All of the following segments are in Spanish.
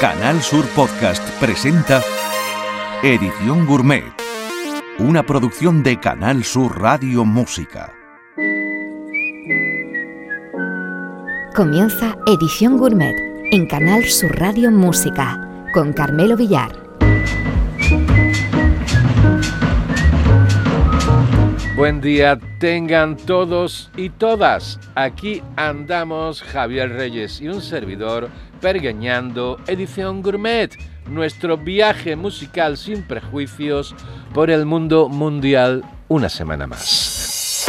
Canal Sur Podcast presenta Edición Gourmet, una producción de Canal Sur Radio Música. Comienza Edición Gourmet en Canal Sur Radio Música con Carmelo Villar. Buen día tengan todos y todas. Aquí andamos Javier Reyes y un servidor Pergueñando Edición Gourmet, nuestro viaje musical sin prejuicios por el mundo mundial una semana más.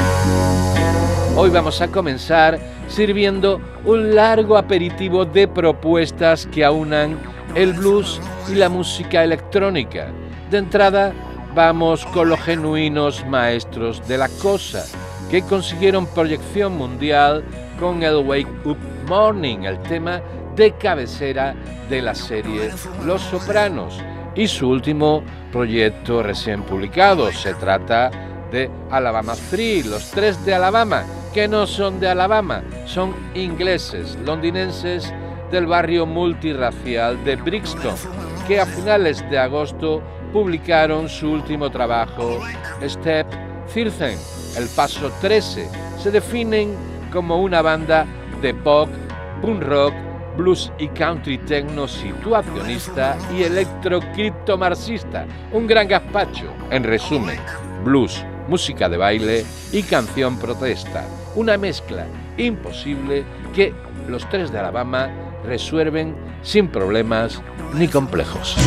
Hoy vamos a comenzar sirviendo un largo aperitivo de propuestas que aunan el blues y la música electrónica. De entrada, vamos con los genuinos maestros de la cosa, que consiguieron proyección mundial con el Wake Up Morning, el tema de cabecera de la serie Los Sopranos y su último proyecto recién publicado. Se trata de Alabama 3, los tres de Alabama, que no son de Alabama, son ingleses, londinenses del barrio multirracial de Brixton, que a finales de agosto publicaron su último trabajo, Step 13, el paso 13. Se definen como una banda de pop, punk rock, blues y country techno situacionista y electro marxista, un gran gazpacho. En resumen, blues, música de baile y canción protesta, una mezcla imposible que los tres de Alabama resuelven sin problemas ni complejos.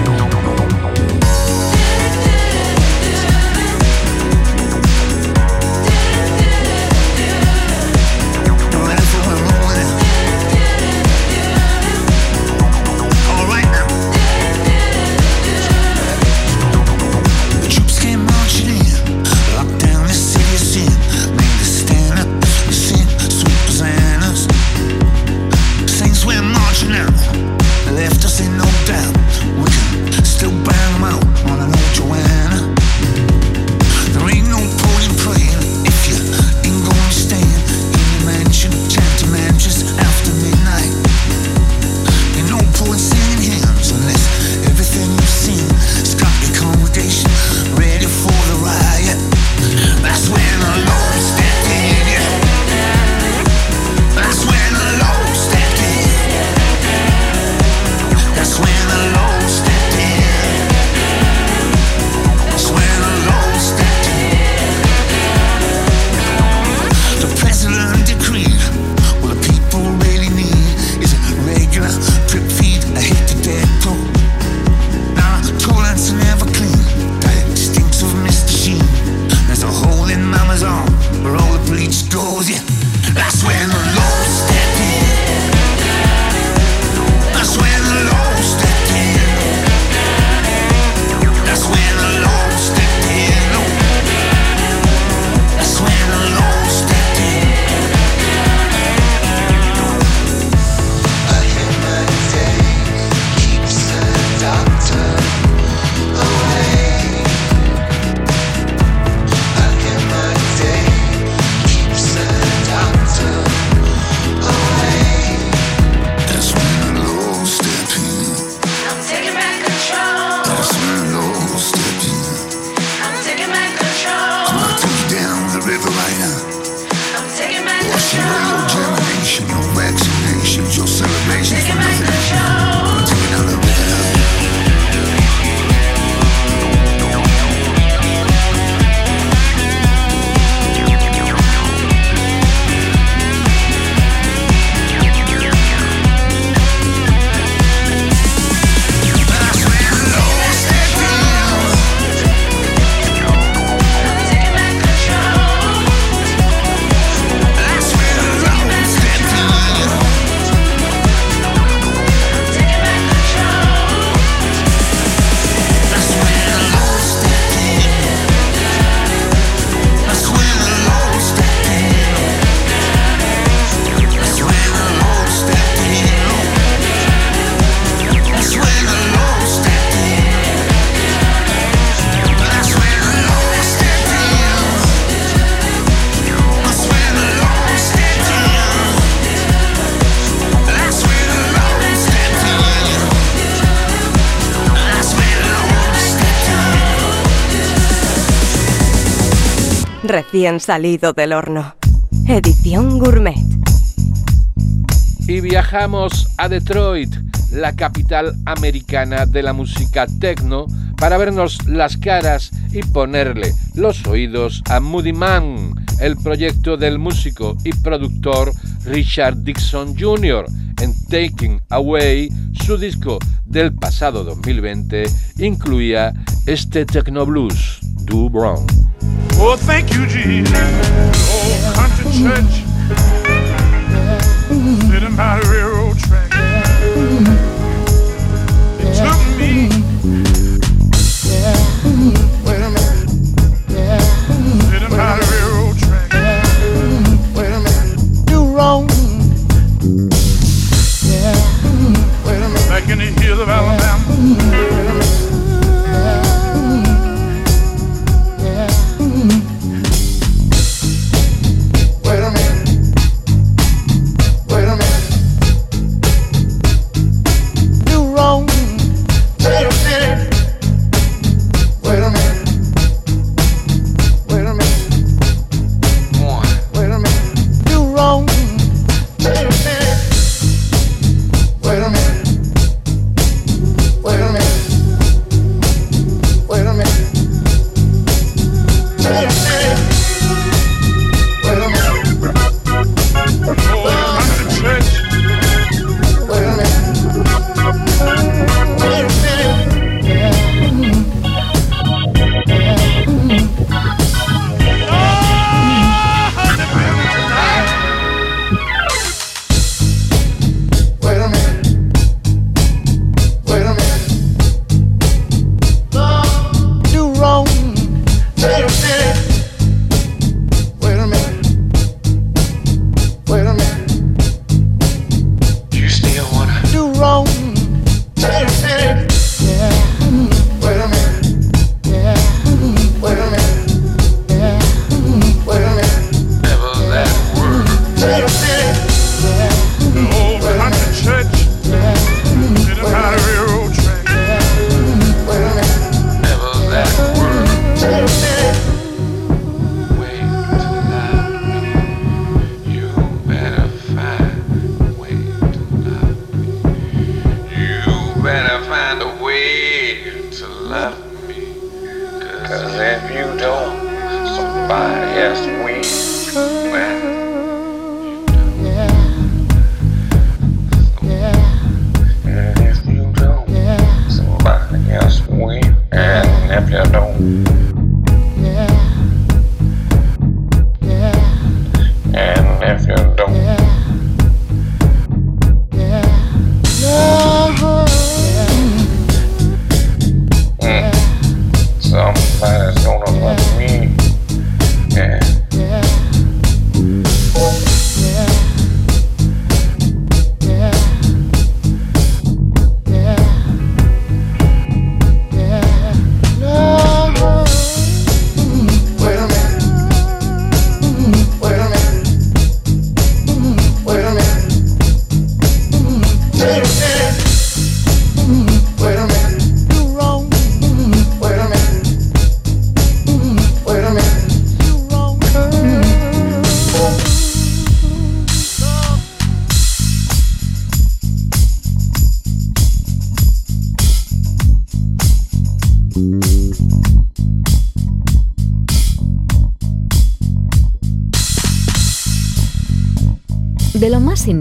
Recién salido del horno. Edición Gourmet. Y viajamos a Detroit, la capital americana de la música techno, para vernos las caras y ponerle los oídos a Moody Man, el proyecto del músico y productor Richard Dixon Jr. en Taking Away, su disco del pasado 2020, incluía este techno blues, Do Brown. Oh, thank you, Jesus. Oh, country church. Sitting by the railroad podcast.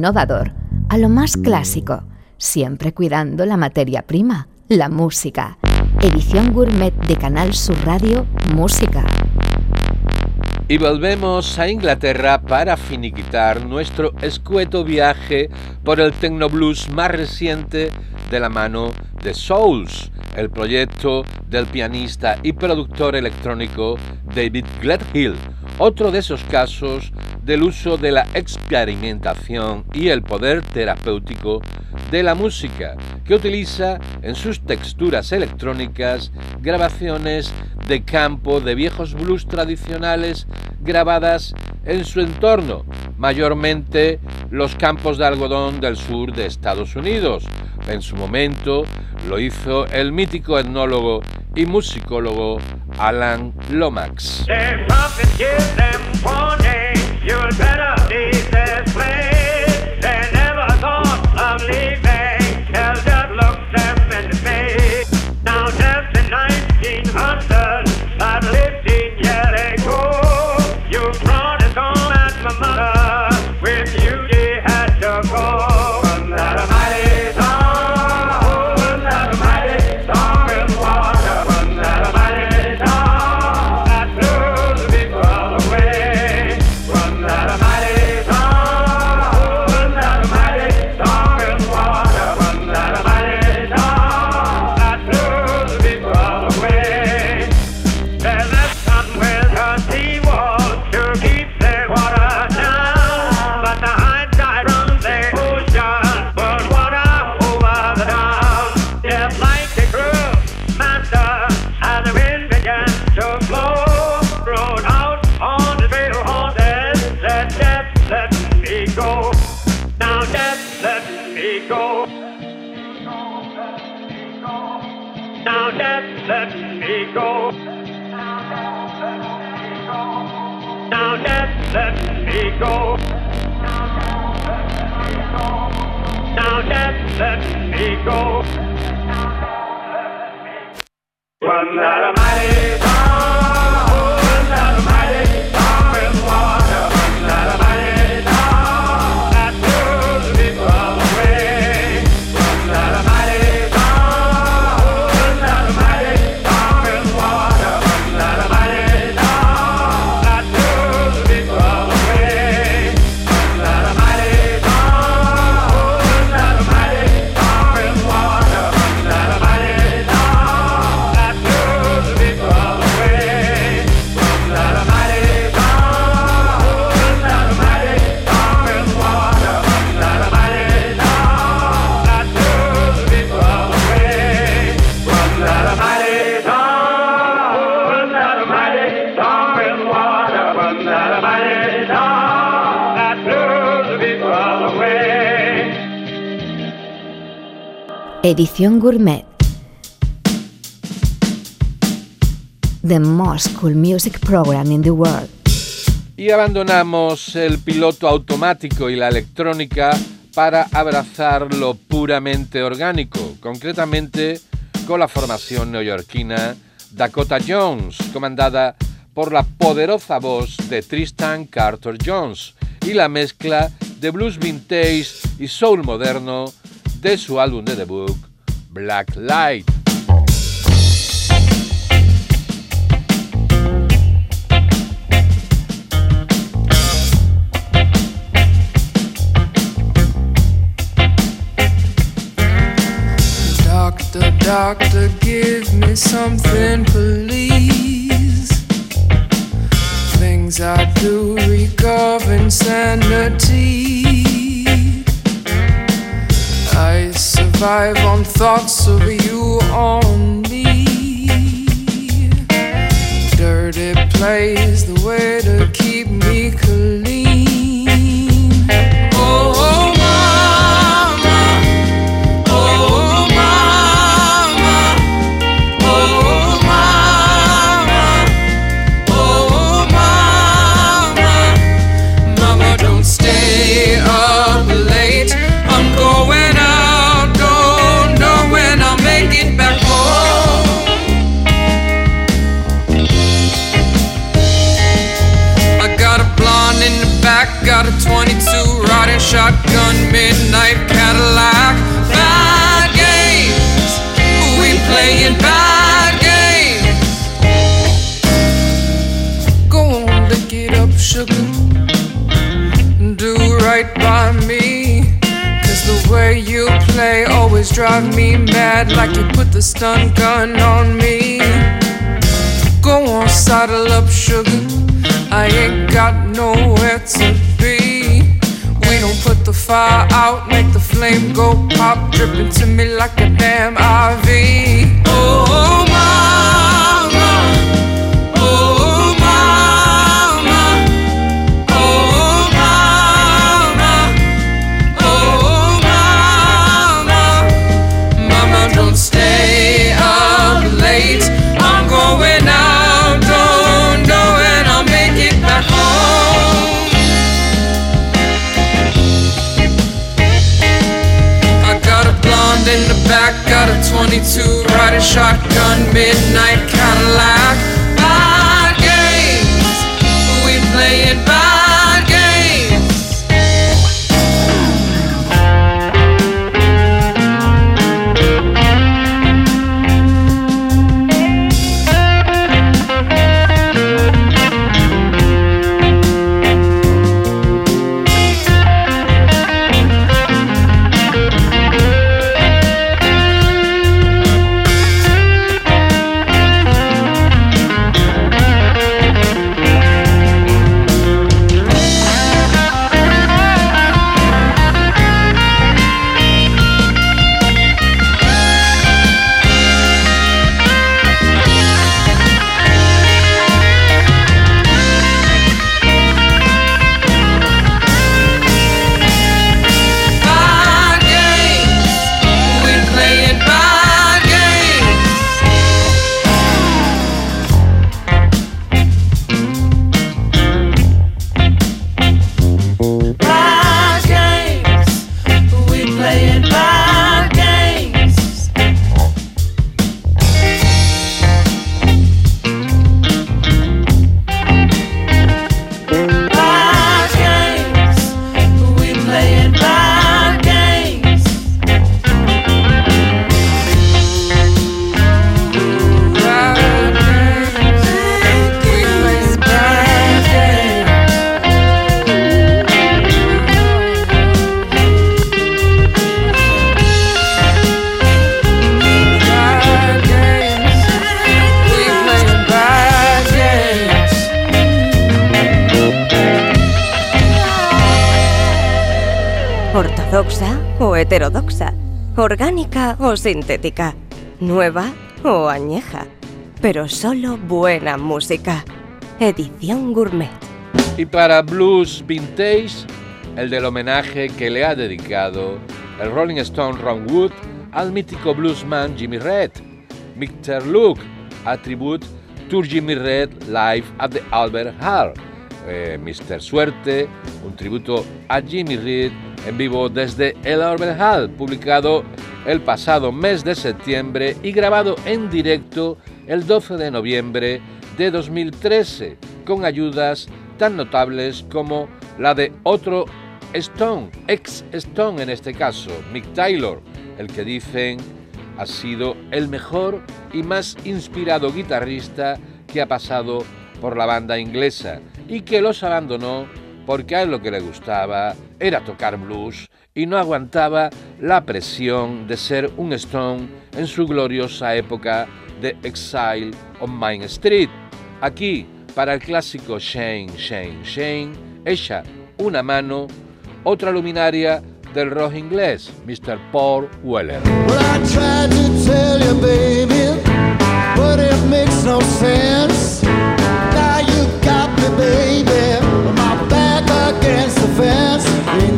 Innovador a lo más clásico, siempre cuidando la materia prima, la música. Edición gourmet de Canal Sur Radio Música. Y volvemos a Inglaterra para finiquitar nuestro escueto viaje por el Tecnoblues más reciente de la mano de Souls, el proyecto del pianista y productor electrónico David Gledhill, otro de esos casos del uso de la experimentación y el poder terapéutico de la música, que utiliza en sus texturas electrónicas grabaciones de campo de viejos blues tradicionales grabadas en su entorno, mayormente los campos de algodón del sur de Estados Unidos. En su momento lo hizo el mítico etnólogo y musicólogo Alan Lomax. You're better. me go. One that I'm Edición Gourmet. The most cool music program in the world. Y abandonamos el piloto automático y la electrónica para abrazar lo puramente orgánico, concretamente con la formación neoyorquina Dakota Jones, comandada por la poderosa voz de Tristan Carter Jones y la mezcla de blues vintage y soul moderno de su álbum de debut, Black Light. Doctor, doctor, give me something, please. Things I do reek of insanity. Survive on thoughts of you only. Dirty place, the way to shotgun, midnight Cadillac. Bad games, we playing bad games. Go on, lick it up, sugar. Do right by me. Cause the way you play always drive me mad, like you put the stun gun on me. Go on, saddle up, sugar. I ain't got nowhere to put the fire out, make the flame go pop, dripping to me like a damn IV. 22, riding shotgun, midnight Cadillac. Bad sintética, nueva o añeja, pero solo buena música. Edición Gourmet. Y para Blues Vintage, el del homenaje que le ha dedicado el Rolling Stone Ron Wood al mítico bluesman Jimmy Red. Mr. Luke, a tribute to Jimmy Red live at the Albert Hall. Eh, Mr. Suerte, un tributo a Jimmy Reed en vivo desde el Albert Hall, publicado el pasado mes de septiembre y grabado en directo el 12 de noviembre de 2013, con ayudas tan notables como la de otro Stone, ex Stone en este caso, Mick Taylor, el que dicen ha sido el mejor y más inspirado guitarrista que ha pasado por la banda inglesa y que los abandonó porque a él lo que le gustaba era tocar blues y no aguantaba la presión de ser un Stone en su gloriosa época de Exile on Main Street. Aquí, para el clásico Shane, Shane, Shane, echa una mano otra luminaria del rock inglés, Mr. Paul Weller. Well,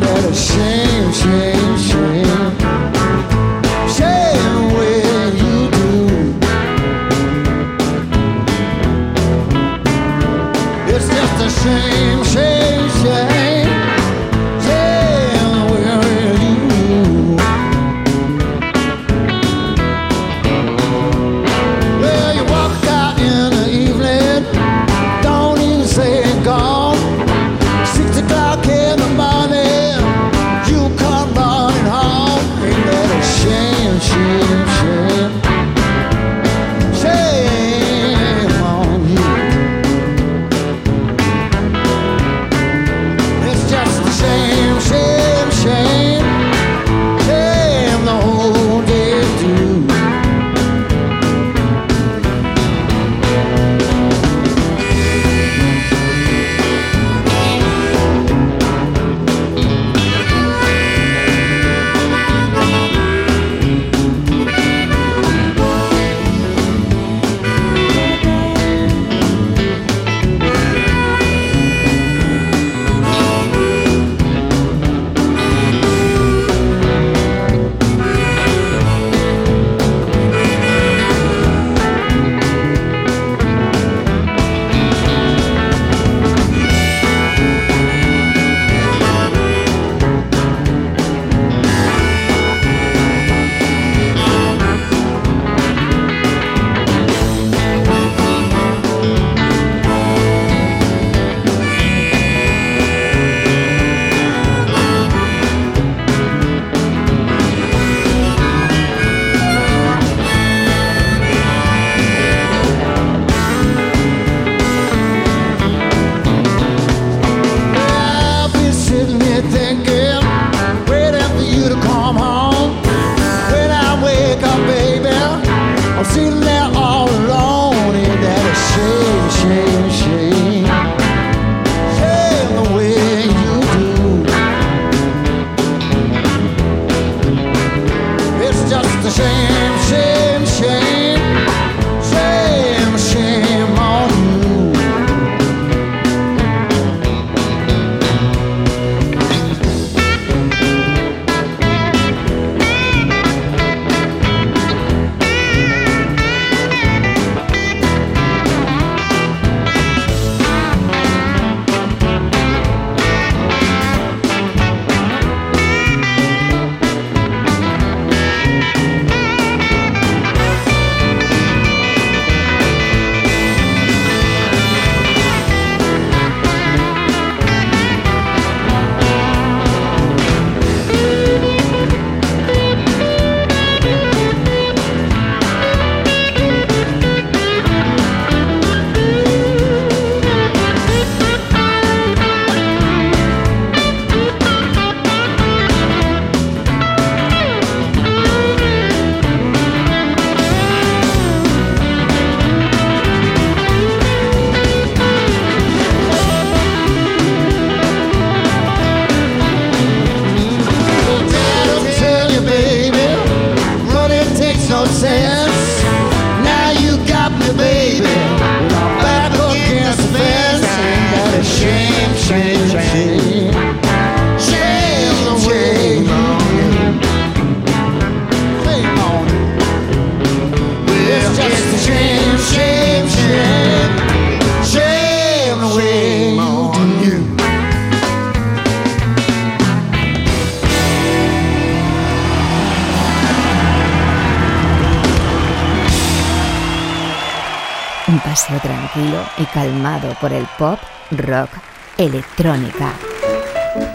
that a shame, shame, shame? Shame you do. It's just a shame, shame.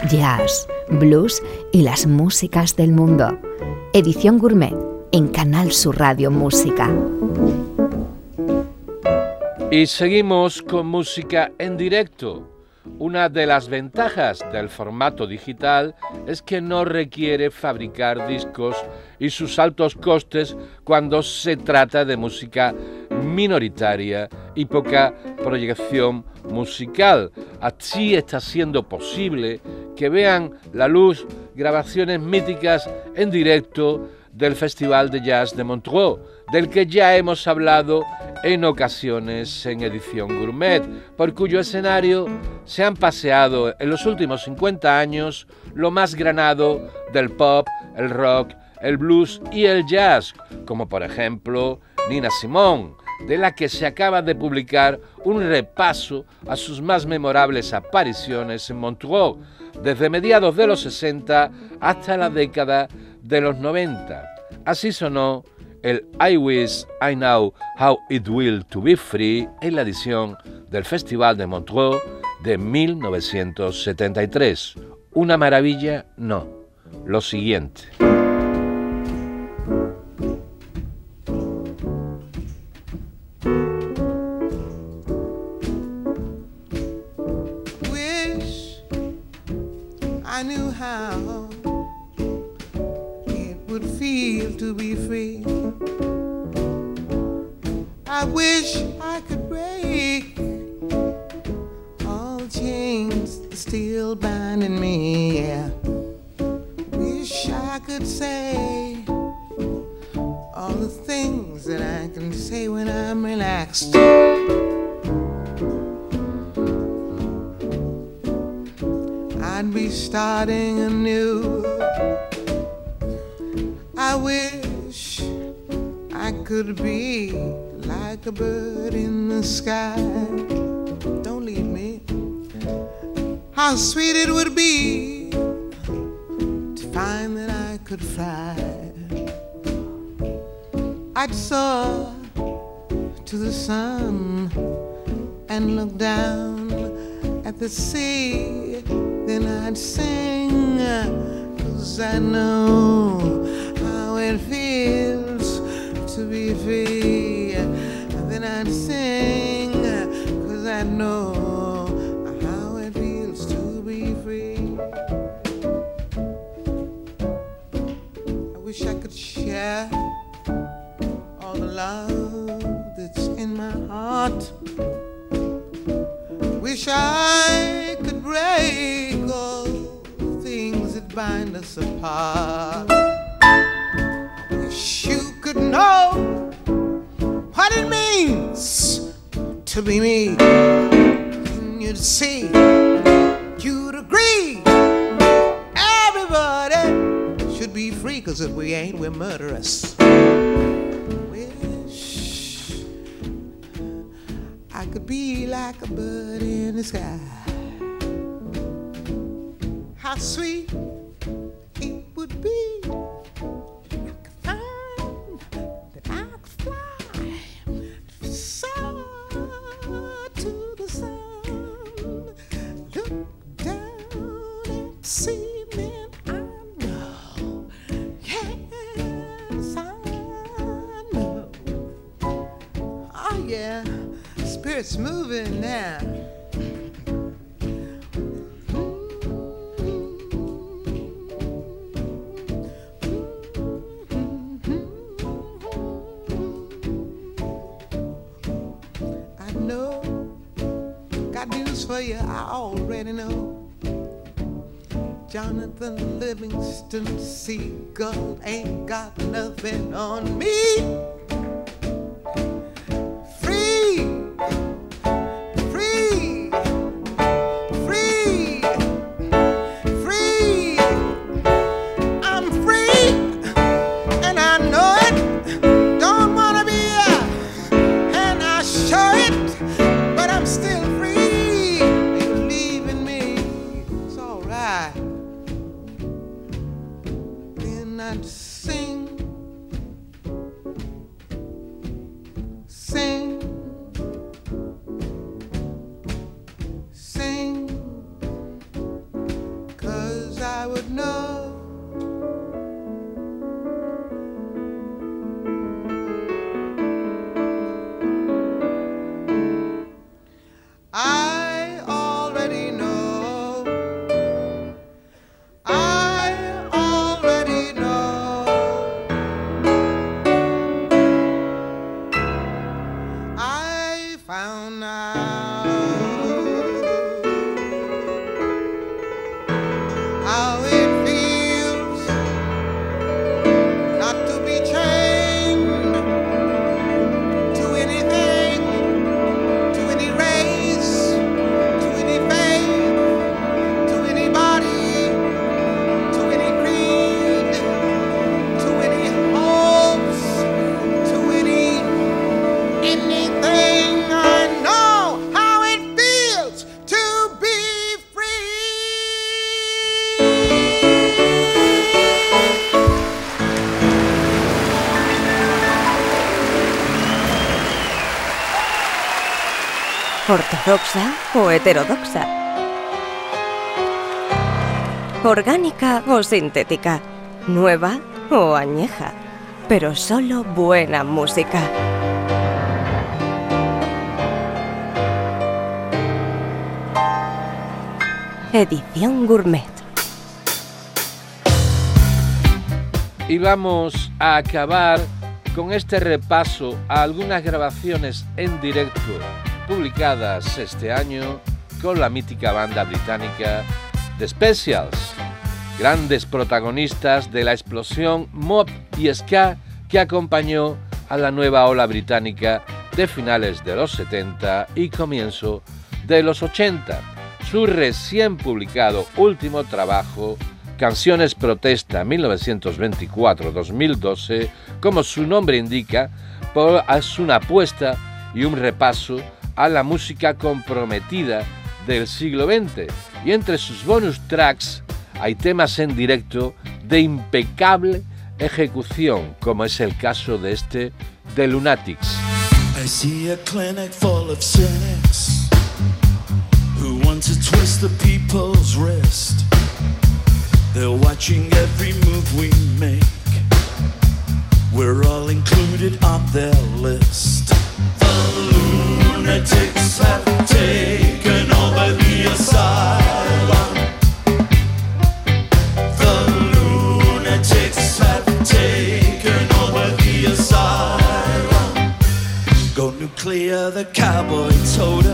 Jazz, blues y las músicas del mundo. Edición Gourmet en Canal Sur Radio Música. Y seguimos con música en directo. Una de las ventajas del formato digital es que no requiere fabricar discos y sus altos costes cuando se trata de música minoritaria y poca proyección musical. Así está siendo posible que vean la luz grabaciones míticas en directo del Festival de Jazz de Montreux, del que ya hemos hablado en ocasiones en edición gourmet, por cuyo escenario se han paseado en los últimos 50 años lo más granado del pop, el rock, el blues y el jazz, como por ejemplo Nina Simone, de la que se acaba de publicar un repaso a sus más memorables apariciones en Montreux, desde mediados de los 60 hasta la década de los 90. Así sonó el I Wish I Know How It Will to Be Free en la edición del Festival de Montreux de 1973. Una maravilla, no. Lo siguiente. how it would feel to be free. I wish I could break all chains still binding me. Yeah. Wish I could say all the things that I can say when I'm relaxed. might be starting anew. I wish I could be like a bird in the sky. Don't leave me. How sweet it would be to find that I could fly. I'd soar to the sun and look down at the sea then I'd sing 'cause I know how it feels to be free. Then I'd sing 'cause I know. how it feels to be free. I wish I could share all the love that's in my heart. Wish I could break bind us apart. Wish you could know what it means to be me. And you'd see, you'd agree. Everybody should be free, cause if we ain't, we're murderous. Wish I could be like a bird in the sky. How sweet would be that I could find, I could fly, soar to the sun, look down and see. Yes, I know. Oh, yeah, spirit's moving now. For you, I already know. Jonathan Livingston Seagull ain't got nothing on me. O heterodoxa, orgánica o sintética, nueva o añeja, pero solo buena música. Edición Gourmet. Y vamos a acabar con este repaso a algunas grabaciones en directo publicadas este año con la mítica banda británica The Specials, grandes protagonistas de la explosión mob y ska que acompañó a la nueva ola británica de finales de los 70 y comienzo de los 80. Su recién publicado último trabajo, Canciones Protesta 1924-2012, como su nombre indica, es una apuesta y un repaso a la música comprometida del siglo XX. Y entre sus bonus tracks hay temas en directo de impecable ejecución, como es el caso de este de Lunatics. I see a clinic full of cynics who want to twist the people's wrist. They're watching every move we make. We're all included on their list. The lunatics have taken over the asylum. The lunatics have taken over the asylum. Go nuclear, the cowboy told us.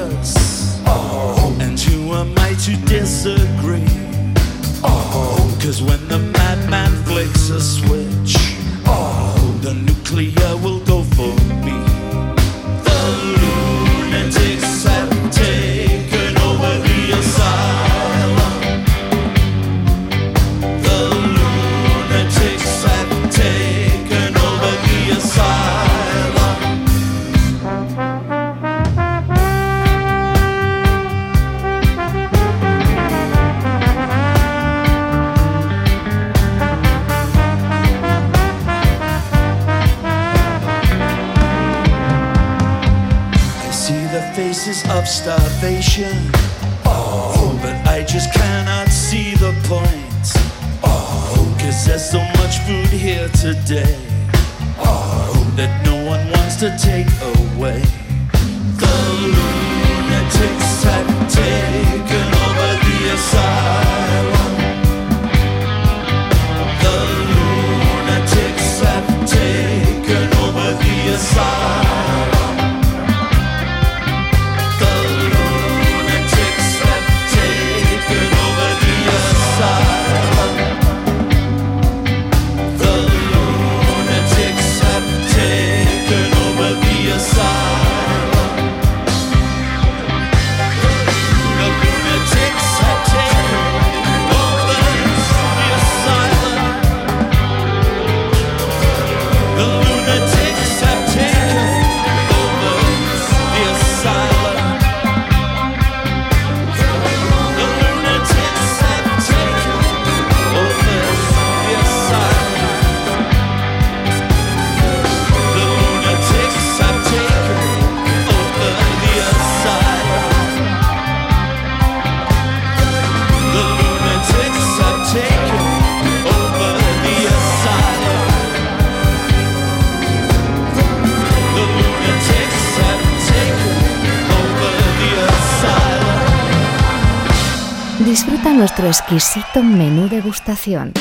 Exquisito menú degustación.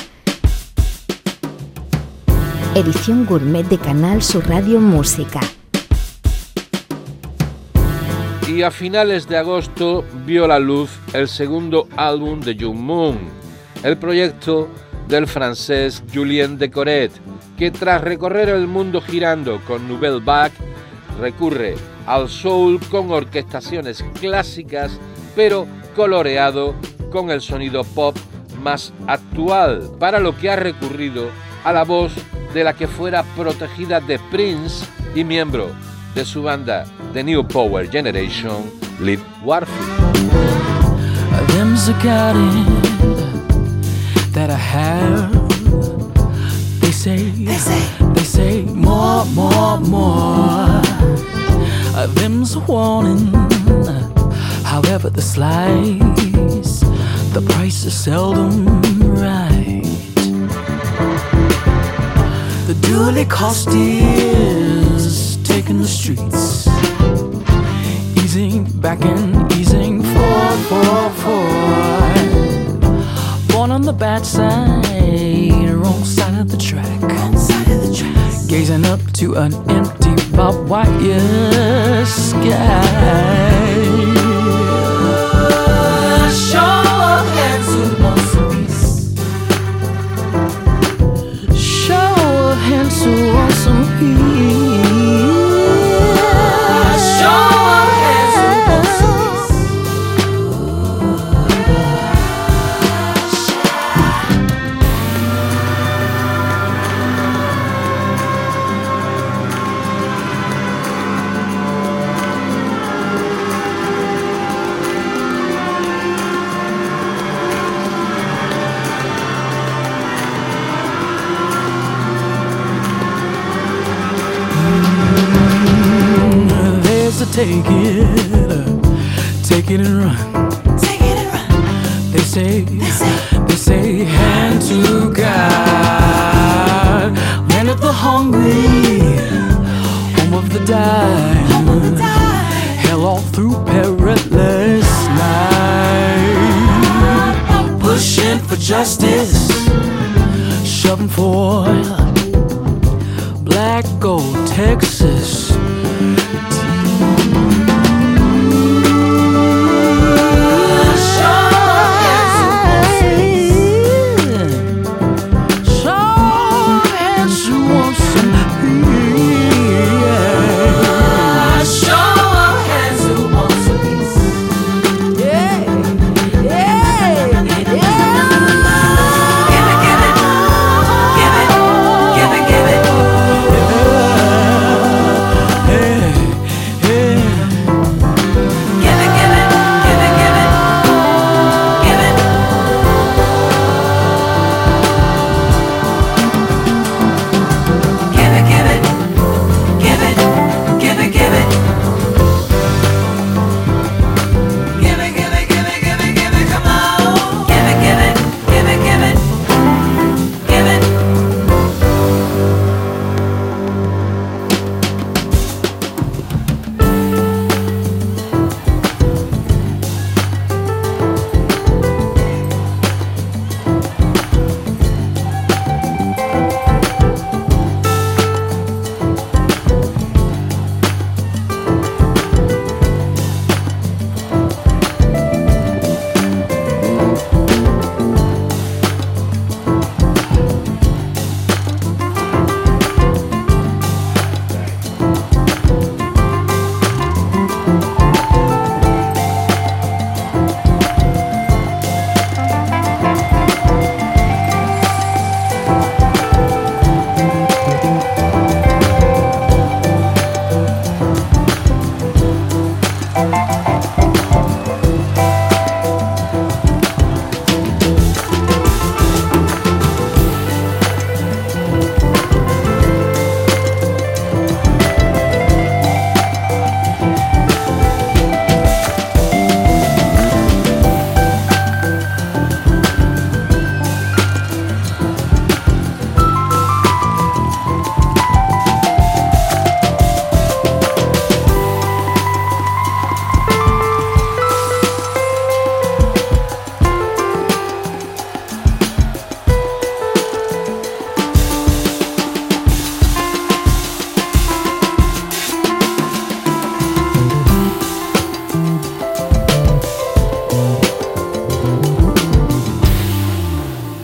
Edición gourmet de Canal Sur Radio Música. Y a finales de agosto vio la luz el segundo álbum de Jung Moon, el proyecto del francés Julien Decoret, que tras recorrer el mundo girando con Nouvelle Vague, recurre al soul con orquestaciones clásicas, pero coloreado con el sonido pop más actual, para lo que ha recurrido a la voz de la que fuera protegida de Prince y miembro de su banda The New Power Generation, Liv Warfield. Them's the kind that I have. They say, they say, they say more, more, more. Uh, them's a warning. However, the slice, the price is seldom right. The duly cost is taking the streets, easing back and easing forward, forward, forward. Born on the bad side, wrong side of the track, wrong side of the track. Gazing up to an empty barbed wire sky.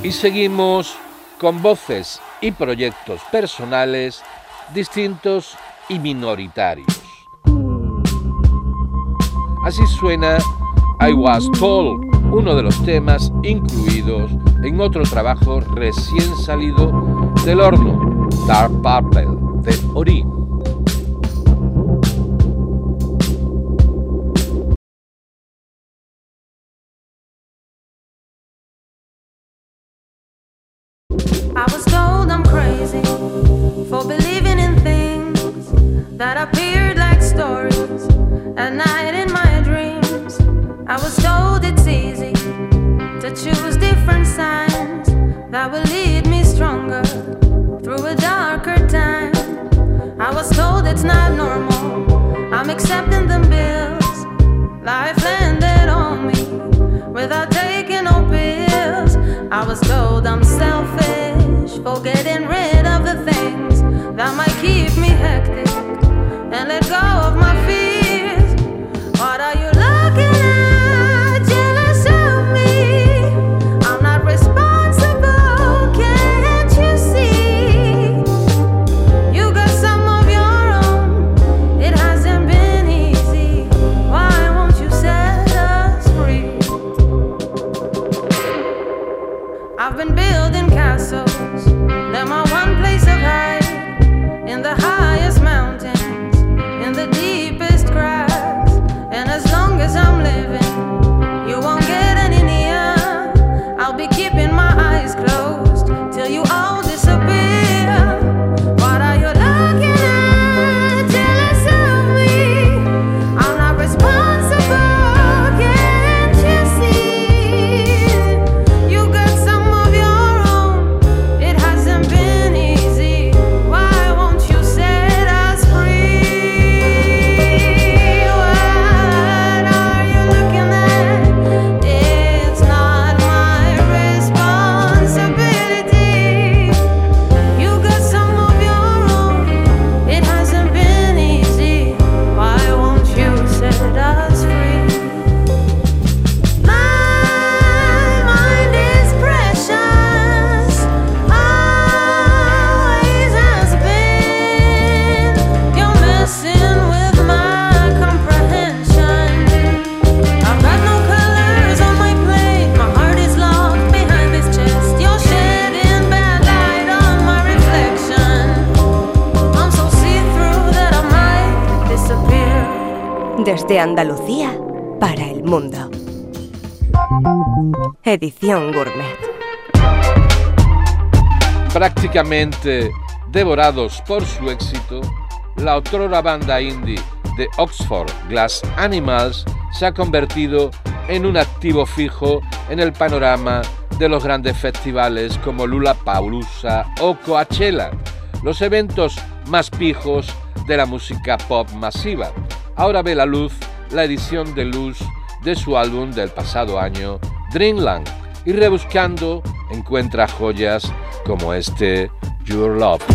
Y seguimos con voces y proyectos personales distintos y minoritarios. Así suena I Was Told, uno de los temas incluidos en otro trabajo recién salido del horno, Dark Purple, de Ori. that will lead me stronger through a darker time. I was told it's not normal. I'm accepting the bills. Life landed on me without taking no pills. I was told I'm selfish for getting rid of the things that might keep me hectic and let go prácticamente devorados por su éxito, la otrora banda indie de Oxford, Glass Animals, se ha convertido en un activo fijo en el panorama de los grandes festivales como Lula Paulusa o Coachella, los eventos más pijos de la música pop masiva. Ahora ve la luz la edición de luz de su álbum del pasado año, Dreamland, y rebuscando encuentra joyas como este Your Love.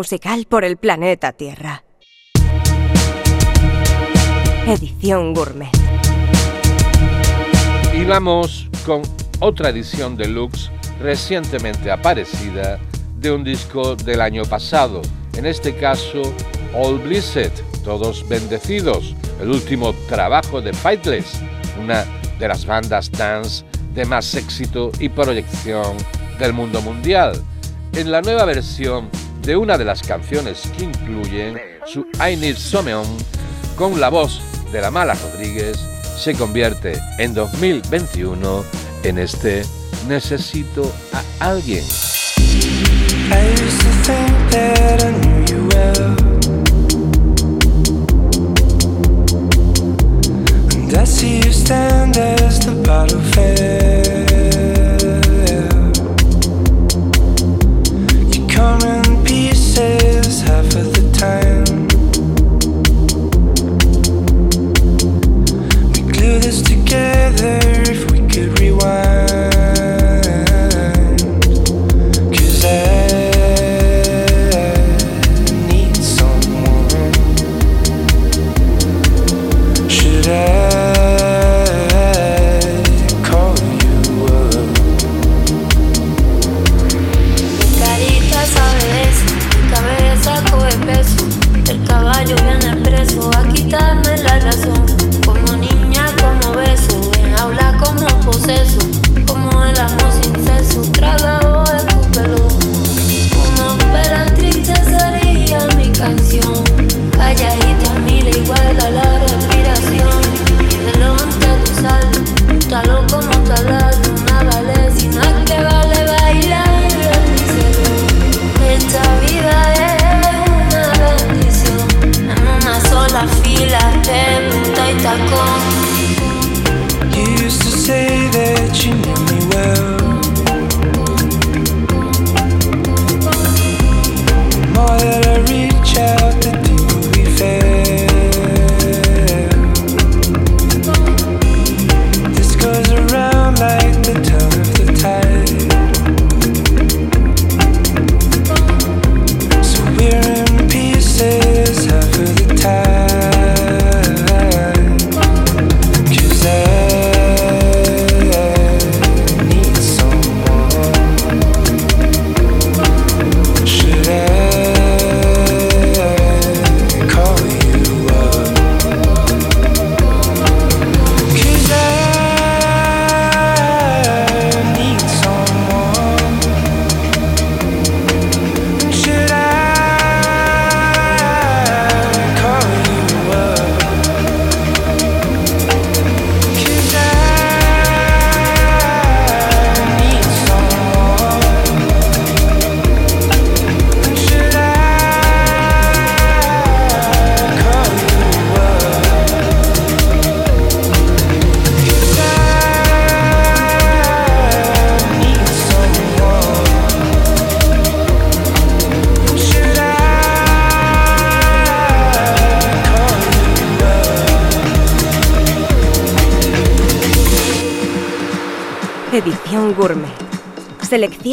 Musical por el planeta Tierra. Edición Gourmet. Y vamos con otra edición deluxe recientemente aparecida de un disco del año pasado, en este caso All Blessed, Todos Bendecidos, el último trabajo de Fightless, una de las bandas dance de más éxito y proyección del mundo mundial. En la nueva versión de una de las canciones que incluyen su I Need con la voz de la Mala Rodríguez, se convierte en 2021 en este Necesito a alguien.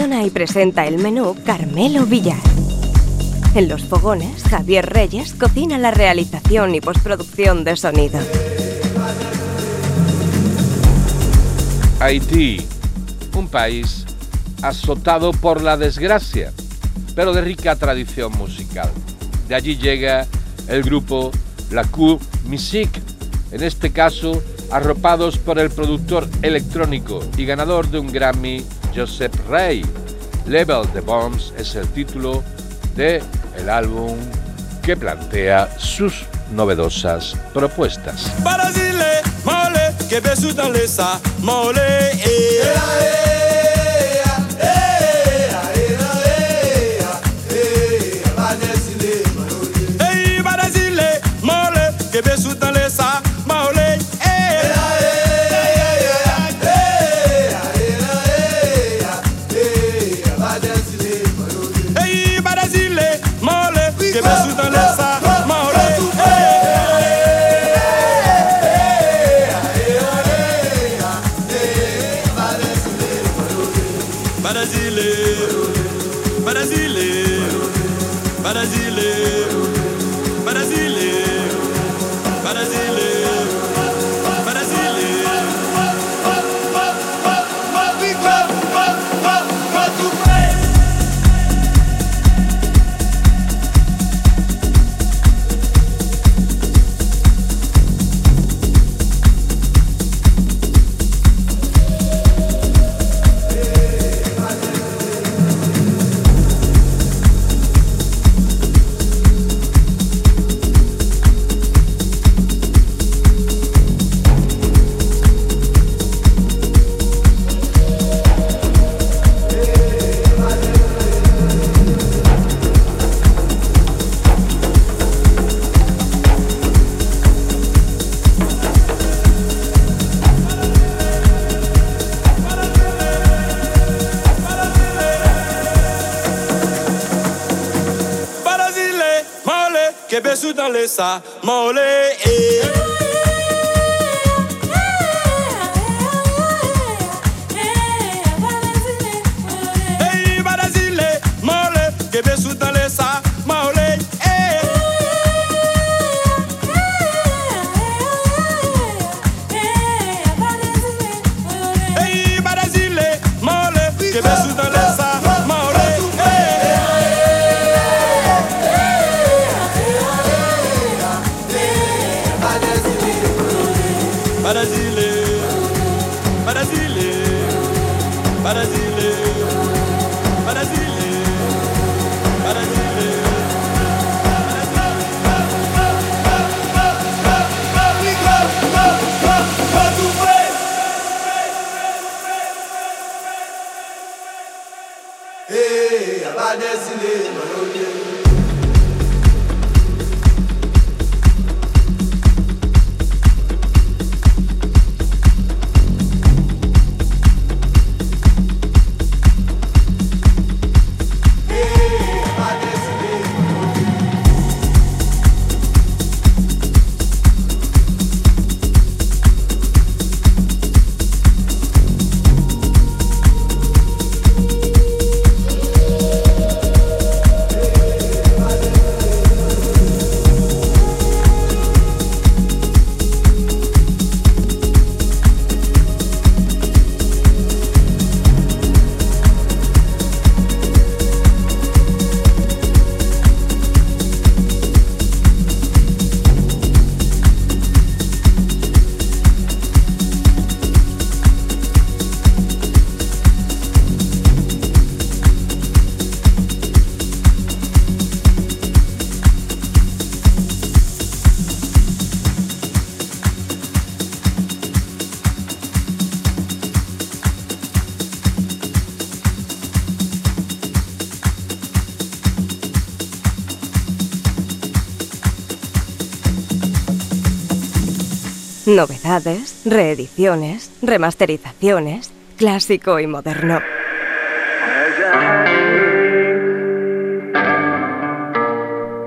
Y presenta el menú Carmelo Villar. En los fogones, Javier Reyes cocina la realización y postproducción de sonido. Haití, un país azotado por la desgracia, pero de rica tradición musical. De allí llega el grupo La Cour Musique, en este caso arropados por el productor electrónico y ganador de un Grammy, Joseph Rey. Level the Bombs es el título de el álbum que plantea sus novedosas propuestas. Que pensar Novedades, reediciones, remasterizaciones, clásico y moderno.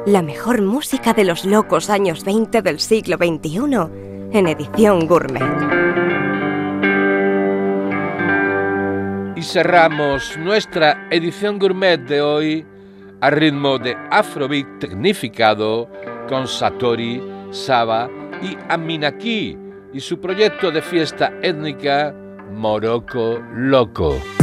La mejor música de los locos años 20 del siglo XXI en edición gourmet. Y cerramos nuestra edición gourmet de hoy a ritmo de Afrobeat tecnificado con Satori, Saba y Aminaki y su proyecto de fiesta étnica Morocco Loco.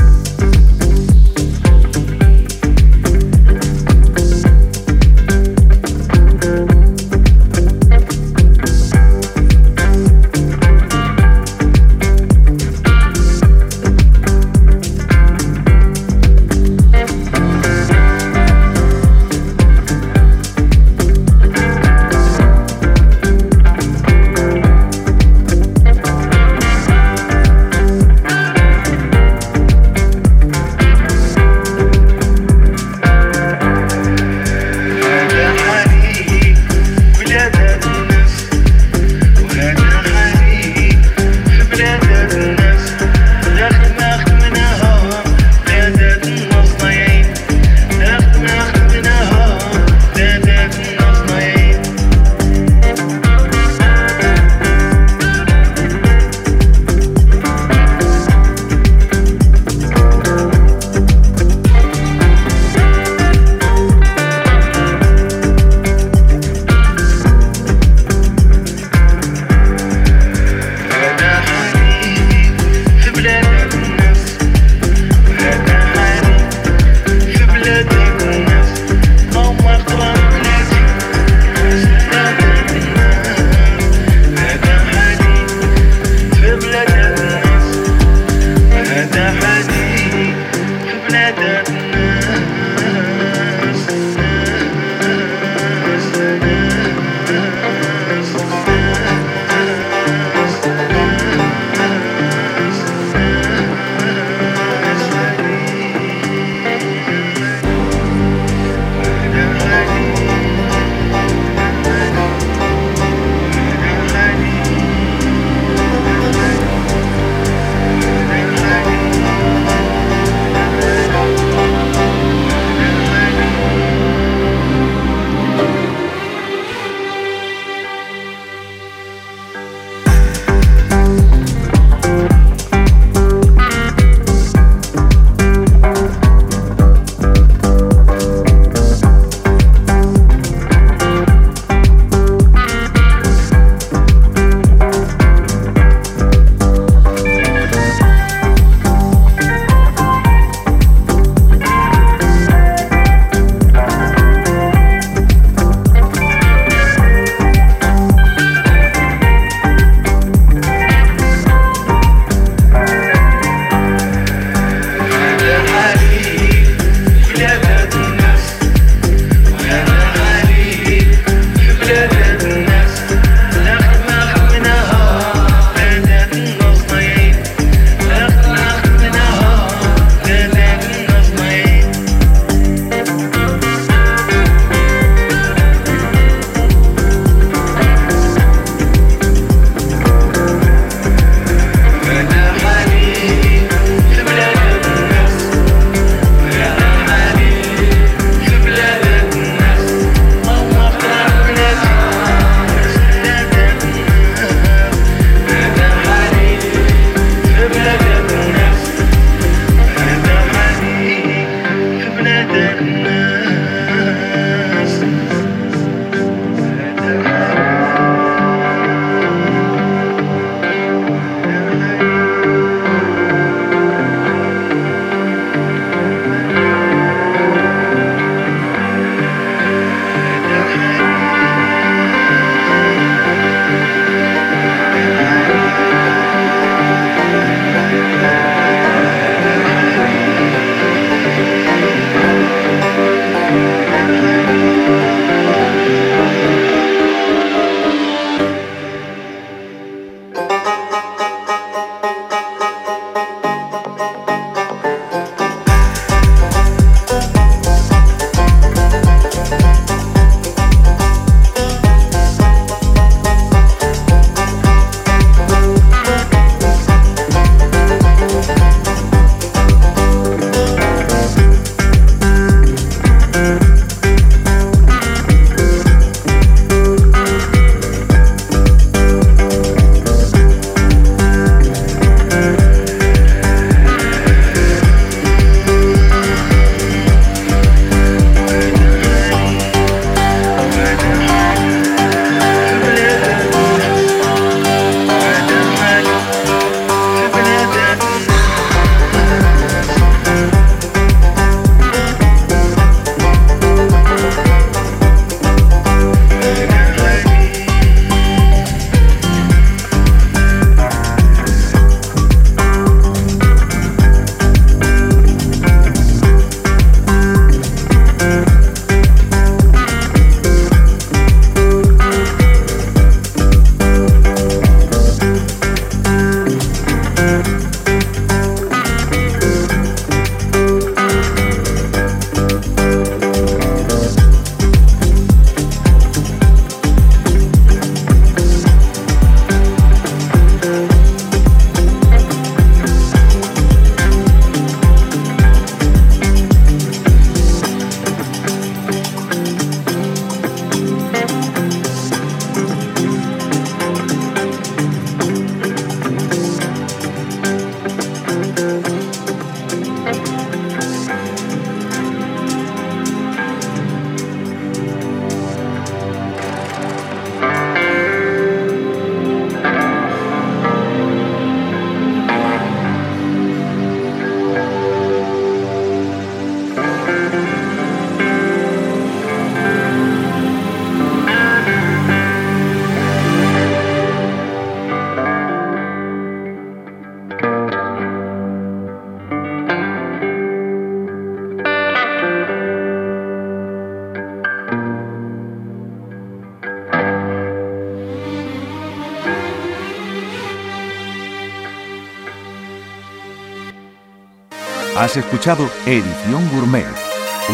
Has escuchado Edición Gourmet,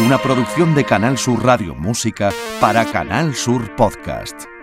una producción de Canal Sur Radio Música para Canal Sur Podcast.